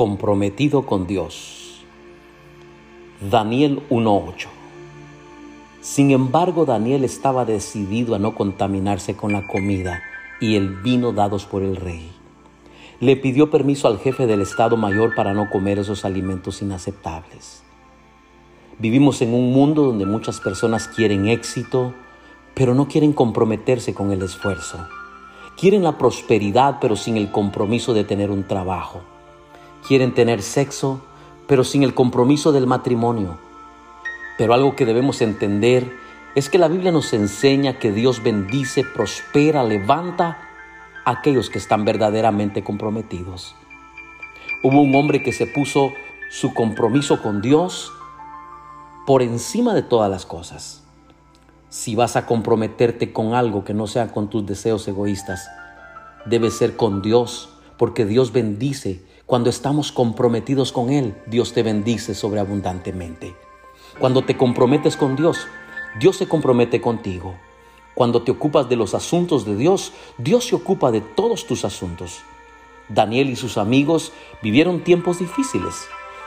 comprometido con Dios. Daniel 1.8 Sin embargo, Daniel estaba decidido a no contaminarse con la comida y el vino dados por el rey. Le pidió permiso al jefe del Estado Mayor para no comer esos alimentos inaceptables. Vivimos en un mundo donde muchas personas quieren éxito, pero no quieren comprometerse con el esfuerzo. Quieren la prosperidad, pero sin el compromiso de tener un trabajo. Quieren tener sexo, pero sin el compromiso del matrimonio. Pero algo que debemos entender es que la Biblia nos enseña que Dios bendice, prospera, levanta a aquellos que están verdaderamente comprometidos. Hubo un hombre que se puso su compromiso con Dios por encima de todas las cosas. Si vas a comprometerte con algo que no sea con tus deseos egoístas, debe ser con Dios, porque Dios bendice. Cuando estamos comprometidos con Él, Dios te bendice sobreabundantemente. Cuando te comprometes con Dios, Dios se compromete contigo. Cuando te ocupas de los asuntos de Dios, Dios se ocupa de todos tus asuntos. Daniel y sus amigos vivieron tiempos difíciles.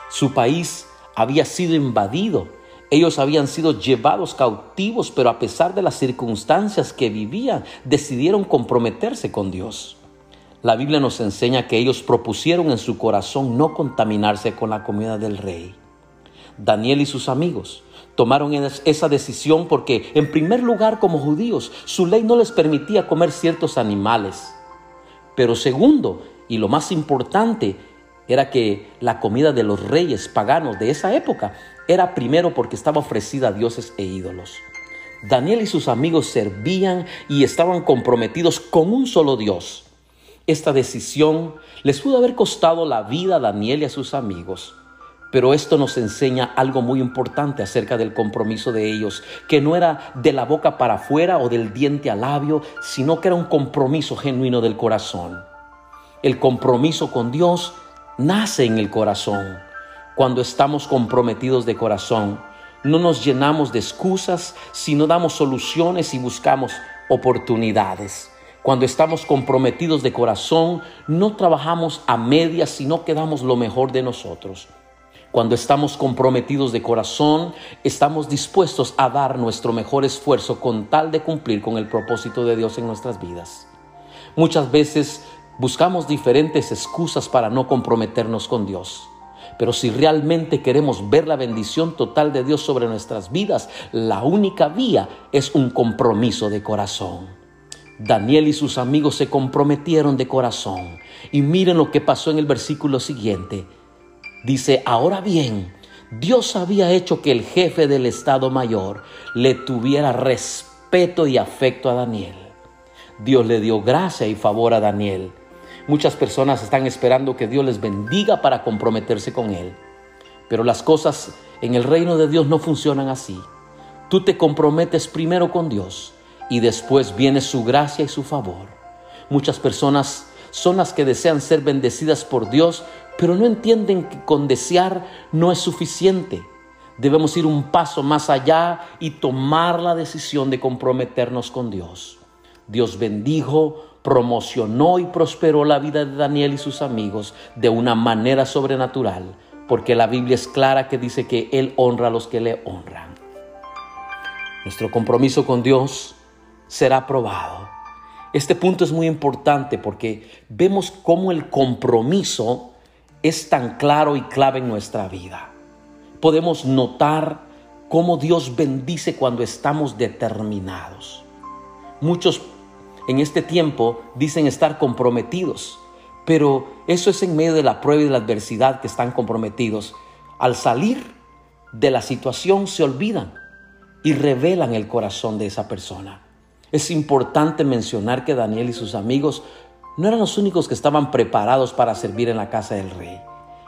Su país había sido invadido ellos habían sido llevados cautivos, pero a pesar de las circunstancias que vivían, decidieron comprometerse con Dios. La Biblia nos enseña que ellos propusieron en su corazón no contaminarse con la comida del rey. Daniel y sus amigos tomaron esa decisión porque, en primer lugar, como judíos, su ley no les permitía comer ciertos animales. Pero segundo, y lo más importante, era que la comida de los reyes paganos de esa época era primero porque estaba ofrecida a dioses e ídolos. Daniel y sus amigos servían y estaban comprometidos con un solo Dios. Esta decisión les pudo haber costado la vida a Daniel y a sus amigos, pero esto nos enseña algo muy importante acerca del compromiso de ellos, que no era de la boca para afuera o del diente al labio, sino que era un compromiso genuino del corazón. El compromiso con Dios nace en el corazón. Cuando estamos comprometidos de corazón, no nos llenamos de excusas, sino damos soluciones y buscamos oportunidades. Cuando estamos comprometidos de corazón, no trabajamos a medias, sino que damos lo mejor de nosotros. Cuando estamos comprometidos de corazón, estamos dispuestos a dar nuestro mejor esfuerzo con tal de cumplir con el propósito de Dios en nuestras vidas. Muchas veces buscamos diferentes excusas para no comprometernos con Dios. Pero si realmente queremos ver la bendición total de Dios sobre nuestras vidas, la única vía es un compromiso de corazón. Daniel y sus amigos se comprometieron de corazón. Y miren lo que pasó en el versículo siguiente. Dice, ahora bien, Dios había hecho que el jefe del Estado Mayor le tuviera respeto y afecto a Daniel. Dios le dio gracia y favor a Daniel Muchas personas están esperando que Dios les bendiga para comprometerse con Él. Pero las cosas en el reino de Dios no funcionan así. Tú te comprometes primero con Dios y después viene su gracia y su favor. Muchas personas son las que desean ser bendecidas por Dios, pero no entienden que con desear no es suficiente. Debemos ir un paso más allá y tomar la decisión de comprometernos con Dios. Dios bendijo, promocionó y prosperó la vida de Daniel y sus amigos de una manera sobrenatural, porque la Biblia es clara que dice que Él honra a los que le honran. Nuestro compromiso con Dios será probado. Este punto es muy importante porque vemos cómo el compromiso es tan claro y clave en nuestra vida. Podemos notar cómo Dios bendice cuando estamos determinados. Muchos en este tiempo dicen estar comprometidos, pero eso es en medio de la prueba y de la adversidad que están comprometidos. Al salir de la situación se olvidan y revelan el corazón de esa persona. Es importante mencionar que Daniel y sus amigos no eran los únicos que estaban preparados para servir en la casa del rey.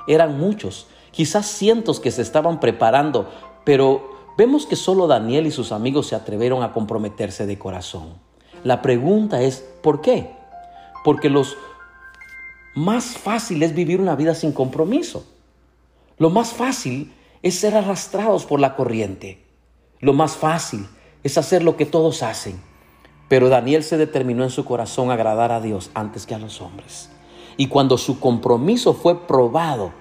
Eran muchos, quizás cientos que se estaban preparando, pero vemos que solo Daniel y sus amigos se atrevieron a comprometerse de corazón. La pregunta es, ¿por qué? Porque los más fácil es vivir una vida sin compromiso. Lo más fácil es ser arrastrados por la corriente. Lo más fácil es hacer lo que todos hacen. Pero Daniel se determinó en su corazón agradar a Dios antes que a los hombres. Y cuando su compromiso fue probado,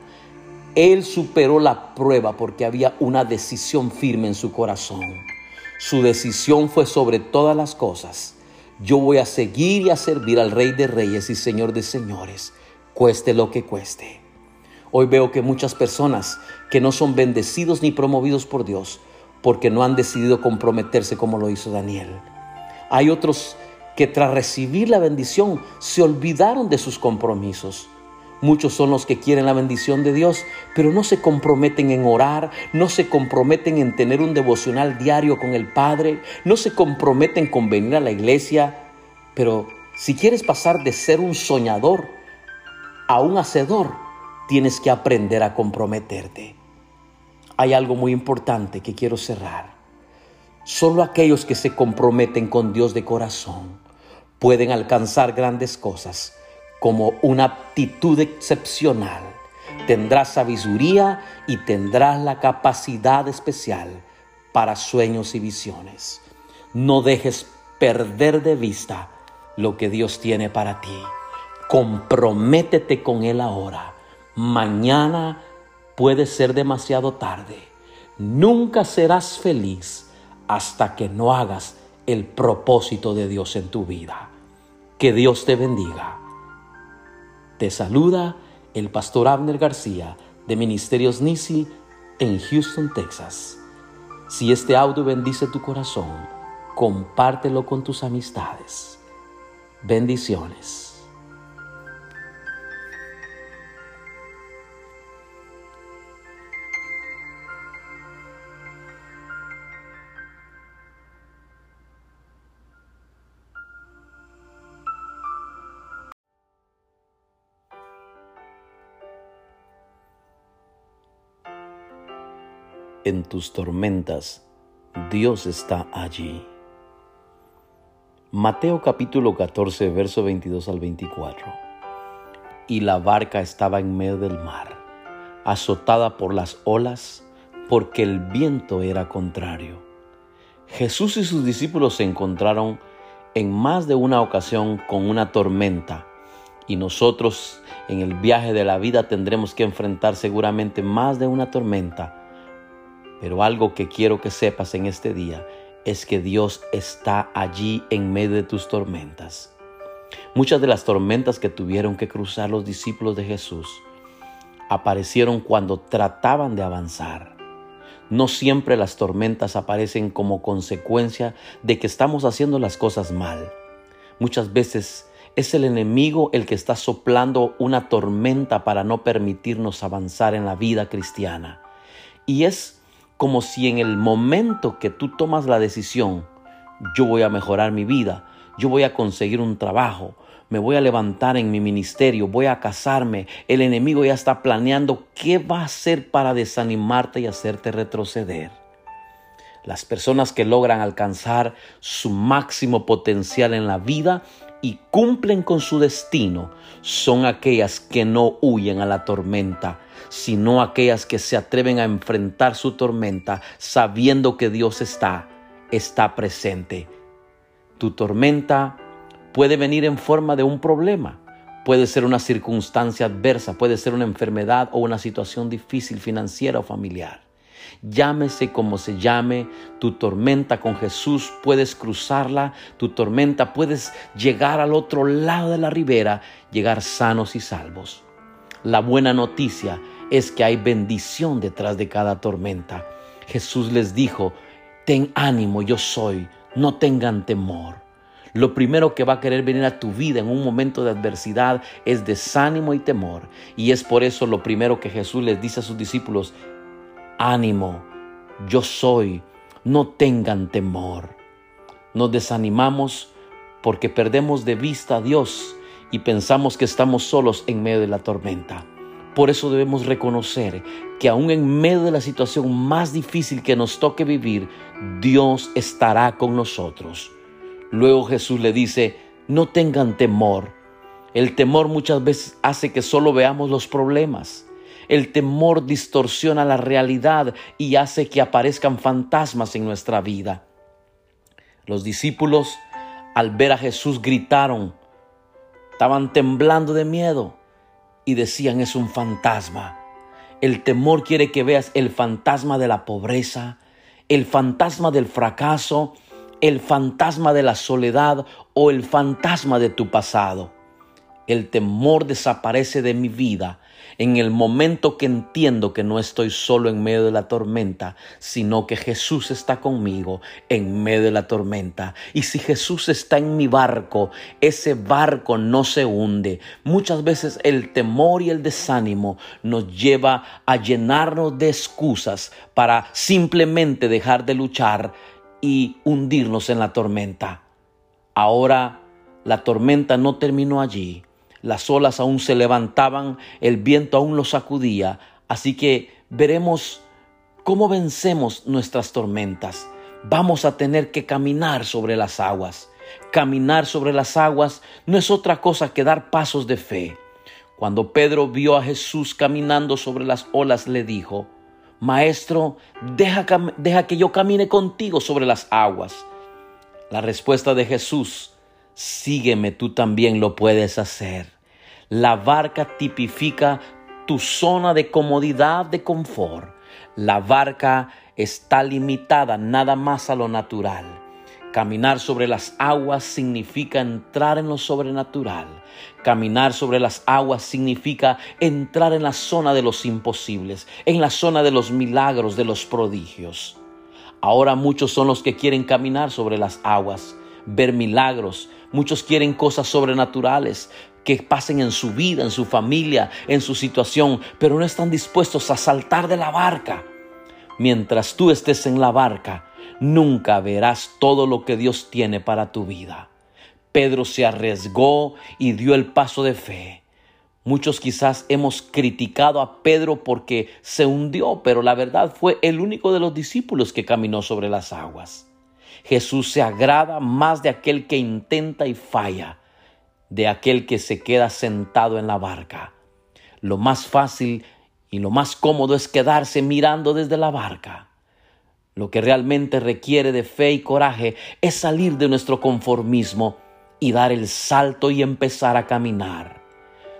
él superó la prueba porque había una decisión firme en su corazón. Su decisión fue sobre todas las cosas. Yo voy a seguir y a servir al Rey de Reyes y Señor de Señores, cueste lo que cueste. Hoy veo que muchas personas que no son bendecidos ni promovidos por Dios porque no han decidido comprometerse como lo hizo Daniel. Hay otros que tras recibir la bendición se olvidaron de sus compromisos. Muchos son los que quieren la bendición de Dios, pero no se comprometen en orar, no se comprometen en tener un devocional diario con el Padre, no se comprometen con venir a la iglesia. Pero si quieres pasar de ser un soñador a un hacedor, tienes que aprender a comprometerte. Hay algo muy importante que quiero cerrar. Solo aquellos que se comprometen con Dios de corazón pueden alcanzar grandes cosas como una aptitud excepcional. Tendrás sabiduría y tendrás la capacidad especial para sueños y visiones. No dejes perder de vista lo que Dios tiene para ti. Comprométete con Él ahora. Mañana puede ser demasiado tarde. Nunca serás feliz hasta que no hagas el propósito de Dios en tu vida. Que Dios te bendiga. Te saluda el pastor Abner García de Ministerios Nisi en Houston, Texas. Si este audio bendice tu corazón, compártelo con tus amistades. Bendiciones. En tus tormentas, Dios está allí. Mateo capítulo 14, verso 22 al 24. Y la barca estaba en medio del mar, azotada por las olas, porque el viento era contrario. Jesús y sus discípulos se encontraron en más de una ocasión con una tormenta, y nosotros en el viaje de la vida tendremos que enfrentar seguramente más de una tormenta pero algo que quiero que sepas en este día es que Dios está allí en medio de tus tormentas. Muchas de las tormentas que tuvieron que cruzar los discípulos de Jesús aparecieron cuando trataban de avanzar. No siempre las tormentas aparecen como consecuencia de que estamos haciendo las cosas mal. Muchas veces es el enemigo el que está soplando una tormenta para no permitirnos avanzar en la vida cristiana. Y es como si en el momento que tú tomas la decisión, yo voy a mejorar mi vida, yo voy a conseguir un trabajo, me voy a levantar en mi ministerio, voy a casarme, el enemigo ya está planeando qué va a hacer para desanimarte y hacerte retroceder. Las personas que logran alcanzar su máximo potencial en la vida y cumplen con su destino son aquellas que no huyen a la tormenta, sino aquellas que se atreven a enfrentar su tormenta sabiendo que Dios está, está presente. Tu tormenta puede venir en forma de un problema, puede ser una circunstancia adversa, puede ser una enfermedad o una situación difícil financiera o familiar. Llámese como se llame, tu tormenta con Jesús puedes cruzarla, tu tormenta puedes llegar al otro lado de la ribera, llegar sanos y salvos. La buena noticia es que hay bendición detrás de cada tormenta. Jesús les dijo, ten ánimo, yo soy, no tengan temor. Lo primero que va a querer venir a tu vida en un momento de adversidad es desánimo y temor. Y es por eso lo primero que Jesús les dice a sus discípulos, ánimo, yo soy, no tengan temor. Nos desanimamos porque perdemos de vista a Dios y pensamos que estamos solos en medio de la tormenta. Por eso debemos reconocer que aún en medio de la situación más difícil que nos toque vivir, Dios estará con nosotros. Luego Jesús le dice, no tengan temor. El temor muchas veces hace que solo veamos los problemas. El temor distorsiona la realidad y hace que aparezcan fantasmas en nuestra vida. Los discípulos al ver a Jesús gritaron, estaban temblando de miedo y decían es un fantasma. El temor quiere que veas el fantasma de la pobreza, el fantasma del fracaso, el fantasma de la soledad o el fantasma de tu pasado. El temor desaparece de mi vida en el momento que entiendo que no estoy solo en medio de la tormenta, sino que Jesús está conmigo en medio de la tormenta. Y si Jesús está en mi barco, ese barco no se hunde. Muchas veces el temor y el desánimo nos lleva a llenarnos de excusas para simplemente dejar de luchar y hundirnos en la tormenta. Ahora la tormenta no terminó allí las olas aún se levantaban, el viento aún los sacudía, así que veremos cómo vencemos nuestras tormentas. Vamos a tener que caminar sobre las aguas. Caminar sobre las aguas no es otra cosa que dar pasos de fe. Cuando Pedro vio a Jesús caminando sobre las olas, le dijo, Maestro, deja, deja que yo camine contigo sobre las aguas. La respuesta de Jesús, sígueme, tú también lo puedes hacer. La barca tipifica tu zona de comodidad, de confort. La barca está limitada nada más a lo natural. Caminar sobre las aguas significa entrar en lo sobrenatural. Caminar sobre las aguas significa entrar en la zona de los imposibles, en la zona de los milagros, de los prodigios. Ahora muchos son los que quieren caminar sobre las aguas, ver milagros. Muchos quieren cosas sobrenaturales, que pasen en su vida, en su familia, en su situación, pero no están dispuestos a saltar de la barca. Mientras tú estés en la barca, nunca verás todo lo que Dios tiene para tu vida. Pedro se arriesgó y dio el paso de fe. Muchos quizás hemos criticado a Pedro porque se hundió, pero la verdad fue el único de los discípulos que caminó sobre las aguas. Jesús se agrada más de aquel que intenta y falla de aquel que se queda sentado en la barca. Lo más fácil y lo más cómodo es quedarse mirando desde la barca. Lo que realmente requiere de fe y coraje es salir de nuestro conformismo y dar el salto y empezar a caminar.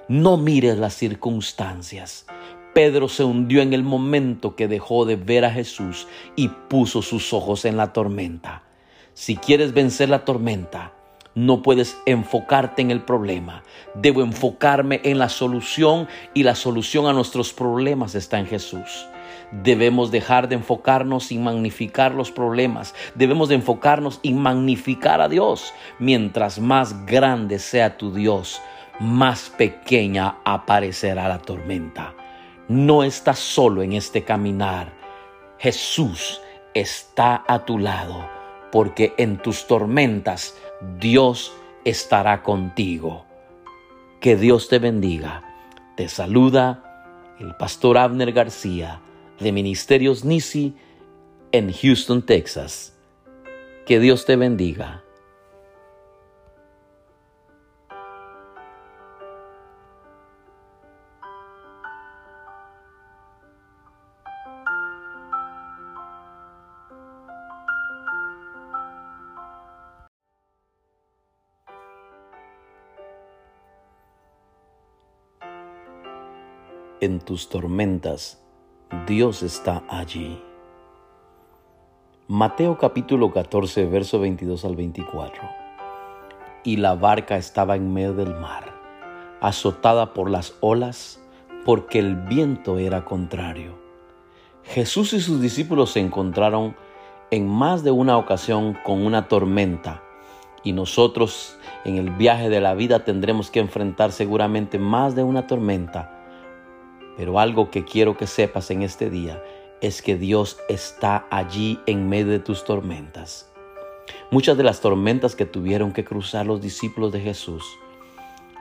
No mires las circunstancias. Pedro se hundió en el momento que dejó de ver a Jesús y puso sus ojos en la tormenta. Si quieres vencer la tormenta, no puedes enfocarte en el problema. Debo enfocarme en la solución y la solución a nuestros problemas está en Jesús. Debemos dejar de enfocarnos y magnificar los problemas. Debemos de enfocarnos y magnificar a Dios. Mientras más grande sea tu Dios, más pequeña aparecerá la tormenta. No estás solo en este caminar. Jesús está a tu lado, porque en tus tormentas Dios estará contigo. Que Dios te bendiga. Te saluda el pastor Abner García de Ministerios Nisi en Houston, Texas. Que Dios te bendiga. En tus tormentas, Dios está allí. Mateo capítulo 14, verso 22 al 24. Y la barca estaba en medio del mar, azotada por las olas, porque el viento era contrario. Jesús y sus discípulos se encontraron en más de una ocasión con una tormenta y nosotros en el viaje de la vida tendremos que enfrentar seguramente más de una tormenta pero algo que quiero que sepas en este día es que Dios está allí en medio de tus tormentas. Muchas de las tormentas que tuvieron que cruzar los discípulos de Jesús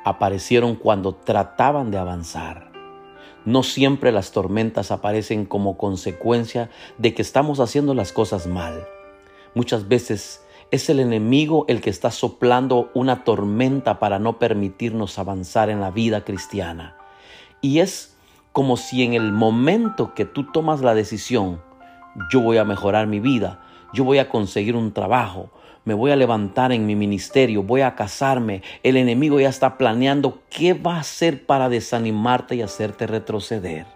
aparecieron cuando trataban de avanzar. No siempre las tormentas aparecen como consecuencia de que estamos haciendo las cosas mal. Muchas veces es el enemigo el que está soplando una tormenta para no permitirnos avanzar en la vida cristiana. Y es como si en el momento que tú tomas la decisión, yo voy a mejorar mi vida, yo voy a conseguir un trabajo, me voy a levantar en mi ministerio, voy a casarme, el enemigo ya está planeando qué va a hacer para desanimarte y hacerte retroceder.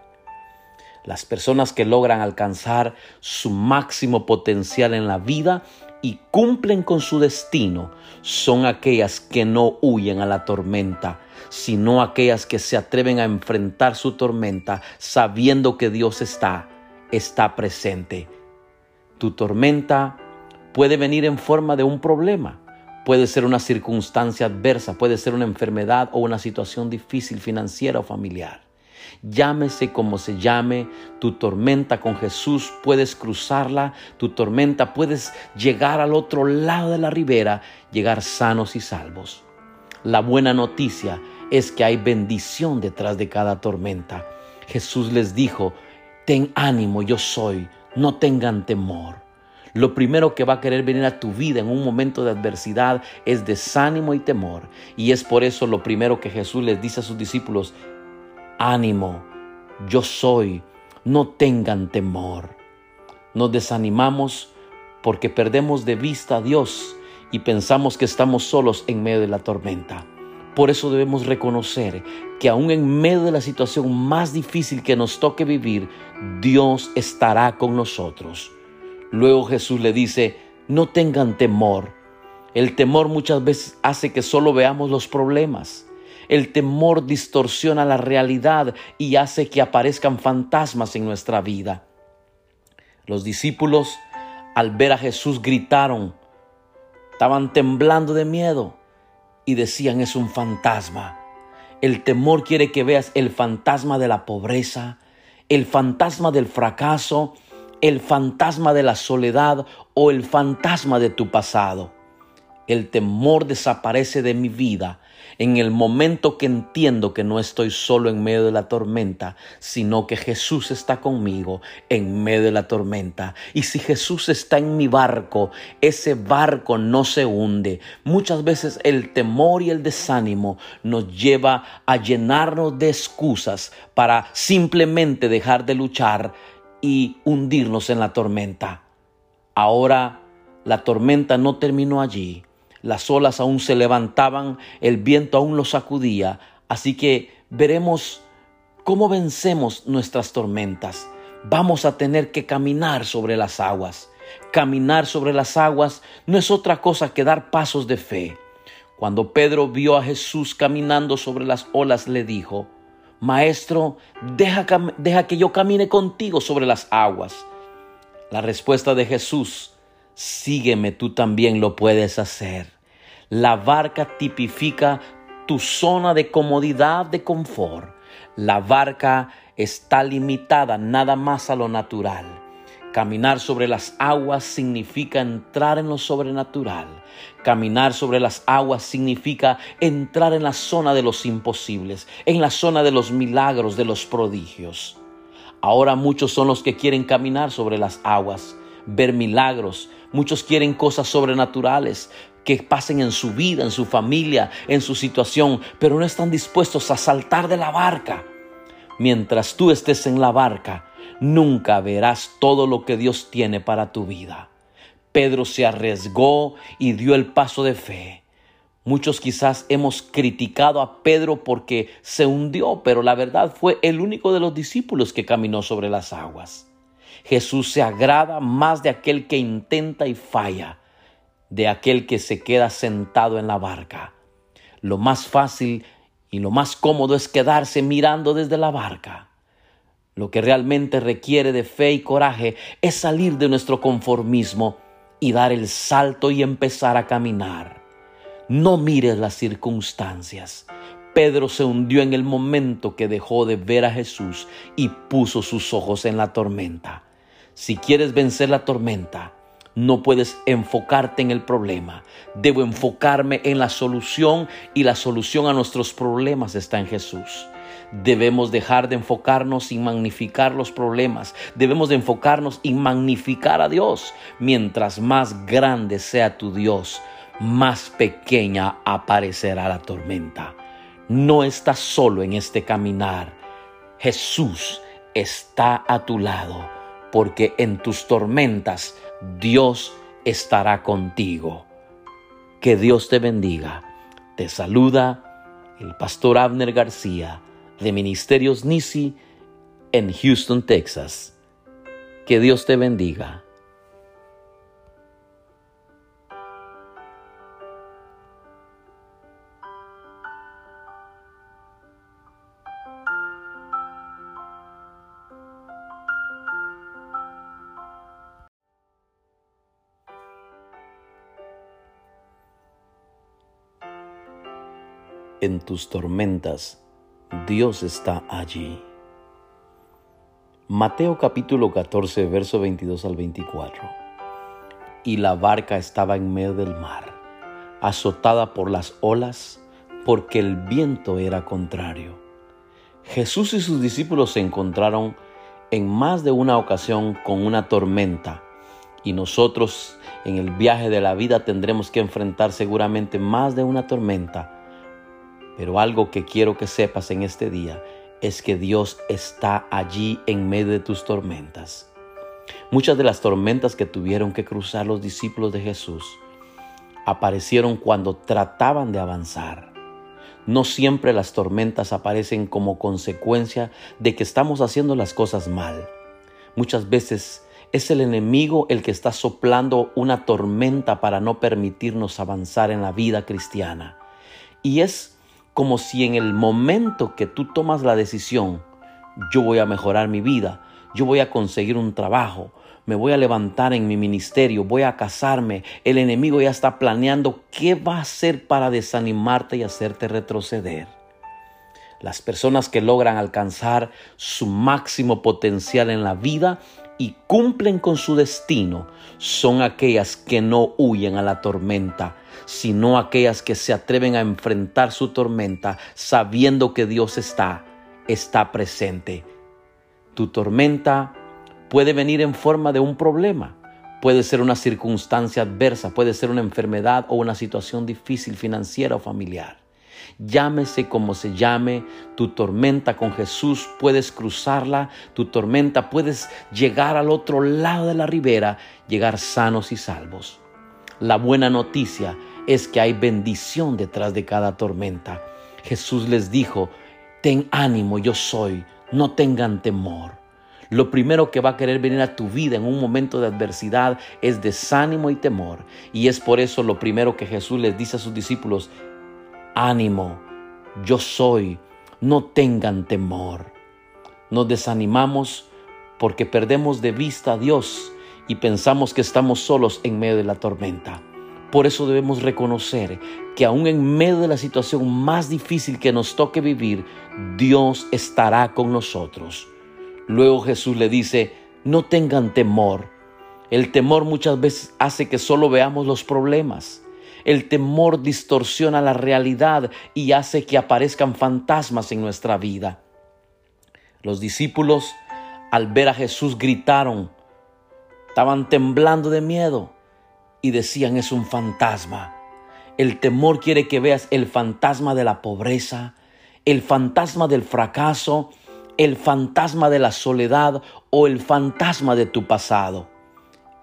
Las personas que logran alcanzar su máximo potencial en la vida y cumplen con su destino son aquellas que no huyen a la tormenta, sino aquellas que se atreven a enfrentar su tormenta sabiendo que Dios está, está presente. Tu tormenta puede venir en forma de un problema, puede ser una circunstancia adversa, puede ser una enfermedad o una situación difícil financiera o familiar. Llámese como se llame, tu tormenta con Jesús puedes cruzarla, tu tormenta puedes llegar al otro lado de la ribera, llegar sanos y salvos. La buena noticia es que hay bendición detrás de cada tormenta. Jesús les dijo, ten ánimo, yo soy, no tengan temor. Lo primero que va a querer venir a tu vida en un momento de adversidad es desánimo y temor. Y es por eso lo primero que Jesús les dice a sus discípulos, ánimo, yo soy, no tengan temor. Nos desanimamos porque perdemos de vista a Dios y pensamos que estamos solos en medio de la tormenta. Por eso debemos reconocer que aún en medio de la situación más difícil que nos toque vivir, Dios estará con nosotros. Luego Jesús le dice, no tengan temor. El temor muchas veces hace que solo veamos los problemas. El temor distorsiona la realidad y hace que aparezcan fantasmas en nuestra vida. Los discípulos al ver a Jesús gritaron, estaban temblando de miedo y decían es un fantasma. El temor quiere que veas el fantasma de la pobreza, el fantasma del fracaso, el fantasma de la soledad o el fantasma de tu pasado. El temor desaparece de mi vida en el momento que entiendo que no estoy solo en medio de la tormenta, sino que Jesús está conmigo en medio de la tormenta. Y si Jesús está en mi barco, ese barco no se hunde. Muchas veces el temor y el desánimo nos lleva a llenarnos de excusas para simplemente dejar de luchar y hundirnos en la tormenta. Ahora la tormenta no terminó allí. Las olas aún se levantaban, el viento aún los sacudía. Así que veremos cómo vencemos nuestras tormentas. Vamos a tener que caminar sobre las aguas. Caminar sobre las aguas no es otra cosa que dar pasos de fe. Cuando Pedro vio a Jesús caminando sobre las olas, le dijo, Maestro, deja, deja, que yo camine contigo sobre las aguas. La respuesta de Jesús, sígueme, tú también lo puedes hacer. La barca tipifica tu zona de comodidad, de confort. La barca está limitada nada más a lo natural. Caminar sobre las aguas significa entrar en lo sobrenatural. Caminar sobre las aguas significa entrar en la zona de los imposibles, en la zona de los milagros, de los prodigios. Ahora muchos son los que quieren caminar sobre las aguas, ver milagros. Muchos quieren cosas sobrenaturales que pasen en su vida, en su familia, en su situación, pero no están dispuestos a saltar de la barca. Mientras tú estés en la barca, nunca verás todo lo que Dios tiene para tu vida. Pedro se arriesgó y dio el paso de fe. Muchos quizás hemos criticado a Pedro porque se hundió, pero la verdad fue el único de los discípulos que caminó sobre las aguas. Jesús se agrada más de aquel que intenta y falla, de aquel que se queda sentado en la barca. Lo más fácil y lo más cómodo es quedarse mirando desde la barca. Lo que realmente requiere de fe y coraje es salir de nuestro conformismo y dar el salto y empezar a caminar. No mires las circunstancias. Pedro se hundió en el momento que dejó de ver a Jesús y puso sus ojos en la tormenta. Si quieres vencer la tormenta, no puedes enfocarte en el problema. Debo enfocarme en la solución y la solución a nuestros problemas está en Jesús. Debemos dejar de enfocarnos y magnificar los problemas. Debemos de enfocarnos y magnificar a Dios. Mientras más grande sea tu Dios, más pequeña aparecerá la tormenta. No estás solo en este caminar. Jesús está a tu lado, porque en tus tormentas Dios estará contigo. Que Dios te bendiga. Te saluda el pastor Abner García de Ministerios Nisi en Houston, Texas. Que Dios te bendiga. En tus tormentas, Dios está allí. Mateo capítulo 14, verso 22 al 24. Y la barca estaba en medio del mar, azotada por las olas, porque el viento era contrario. Jesús y sus discípulos se encontraron en más de una ocasión con una tormenta, y nosotros en el viaje de la vida tendremos que enfrentar seguramente más de una tormenta. Pero algo que quiero que sepas en este día es que Dios está allí en medio de tus tormentas. Muchas de las tormentas que tuvieron que cruzar los discípulos de Jesús aparecieron cuando trataban de avanzar. No siempre las tormentas aparecen como consecuencia de que estamos haciendo las cosas mal. Muchas veces es el enemigo el que está soplando una tormenta para no permitirnos avanzar en la vida cristiana. Y es como si en el momento que tú tomas la decisión, yo voy a mejorar mi vida, yo voy a conseguir un trabajo, me voy a levantar en mi ministerio, voy a casarme, el enemigo ya está planeando qué va a hacer para desanimarte y hacerte retroceder. Las personas que logran alcanzar su máximo potencial en la vida y cumplen con su destino son aquellas que no huyen a la tormenta, sino aquellas que se atreven a enfrentar su tormenta sabiendo que Dios está, está presente. Tu tormenta puede venir en forma de un problema, puede ser una circunstancia adversa, puede ser una enfermedad o una situación difícil financiera o familiar. Llámese como se llame, tu tormenta con Jesús puedes cruzarla, tu tormenta puedes llegar al otro lado de la ribera, llegar sanos y salvos. La buena noticia es que hay bendición detrás de cada tormenta. Jesús les dijo, ten ánimo, yo soy, no tengan temor. Lo primero que va a querer venir a tu vida en un momento de adversidad es desánimo y temor. Y es por eso lo primero que Jesús les dice a sus discípulos, ánimo, yo soy, no tengan temor. Nos desanimamos porque perdemos de vista a Dios y pensamos que estamos solos en medio de la tormenta. Por eso debemos reconocer que aún en medio de la situación más difícil que nos toque vivir, Dios estará con nosotros. Luego Jesús le dice, no tengan temor. El temor muchas veces hace que solo veamos los problemas. El temor distorsiona la realidad y hace que aparezcan fantasmas en nuestra vida. Los discípulos al ver a Jesús gritaron, estaban temblando de miedo y decían es un fantasma. El temor quiere que veas el fantasma de la pobreza, el fantasma del fracaso, el fantasma de la soledad o el fantasma de tu pasado.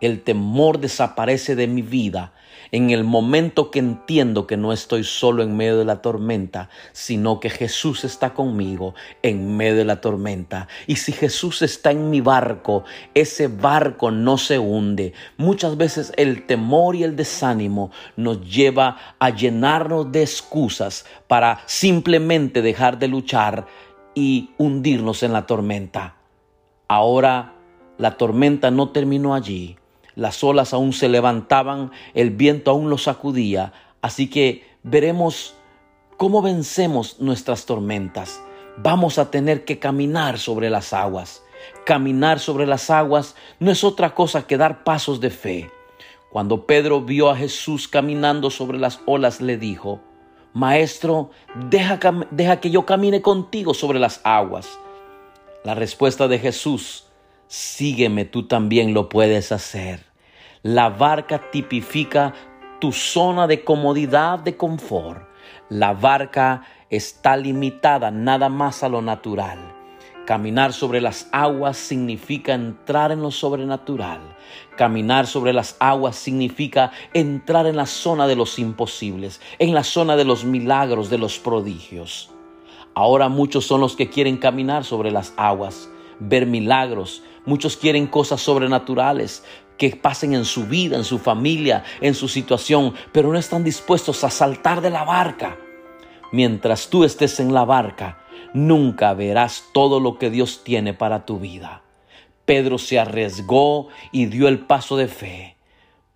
El temor desaparece de mi vida en el momento que entiendo que no estoy solo en medio de la tormenta, sino que Jesús está conmigo en medio de la tormenta. Y si Jesús está en mi barco, ese barco no se hunde. Muchas veces el temor y el desánimo nos lleva a llenarnos de excusas para simplemente dejar de luchar y hundirnos en la tormenta. Ahora la tormenta no terminó allí las olas aún se levantaban, el viento aún los sacudía, así que veremos cómo vencemos nuestras tormentas. Vamos a tener que caminar sobre las aguas. Caminar sobre las aguas no es otra cosa que dar pasos de fe. Cuando Pedro vio a Jesús caminando sobre las olas, le dijo, Maestro, deja, deja que yo camine contigo sobre las aguas. La respuesta de Jesús sígueme, tú también lo puedes hacer. La barca tipifica tu zona de comodidad, de confort. La barca está limitada nada más a lo natural. Caminar sobre las aguas significa entrar en lo sobrenatural. Caminar sobre las aguas significa entrar en la zona de los imposibles, en la zona de los milagros, de los prodigios. Ahora muchos son los que quieren caminar sobre las aguas, ver milagros. Muchos quieren cosas sobrenaturales que pasen en su vida, en su familia, en su situación, pero no están dispuestos a saltar de la barca. Mientras tú estés en la barca, nunca verás todo lo que Dios tiene para tu vida. Pedro se arriesgó y dio el paso de fe.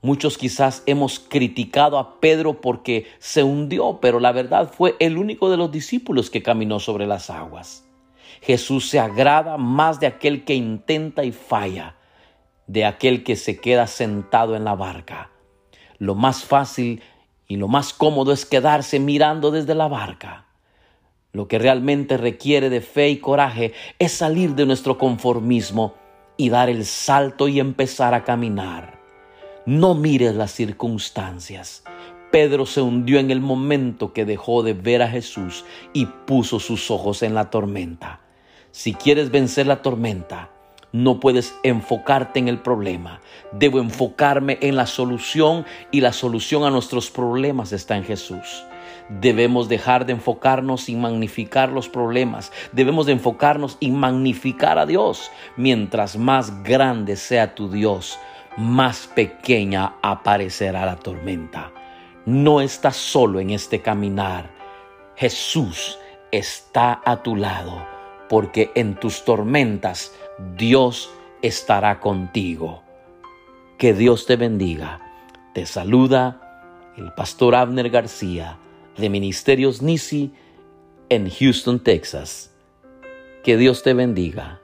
Muchos quizás hemos criticado a Pedro porque se hundió, pero la verdad fue el único de los discípulos que caminó sobre las aguas. Jesús se agrada más de aquel que intenta y falla, de aquel que se queda sentado en la barca. Lo más fácil y lo más cómodo es quedarse mirando desde la barca. Lo que realmente requiere de fe y coraje es salir de nuestro conformismo y dar el salto y empezar a caminar. No mires las circunstancias. Pedro se hundió en el momento que dejó de ver a Jesús y puso sus ojos en la tormenta. Si quieres vencer la tormenta, no puedes enfocarte en el problema. Debo enfocarme en la solución y la solución a nuestros problemas está en Jesús. Debemos dejar de enfocarnos y magnificar los problemas. Debemos de enfocarnos y magnificar a Dios. Mientras más grande sea tu Dios, más pequeña aparecerá la tormenta. No estás solo en este caminar. Jesús está a tu lado, porque en tus tormentas Dios estará contigo. Que Dios te bendiga. Te saluda el pastor Abner García de Ministerios Nisi en Houston, Texas. Que Dios te bendiga.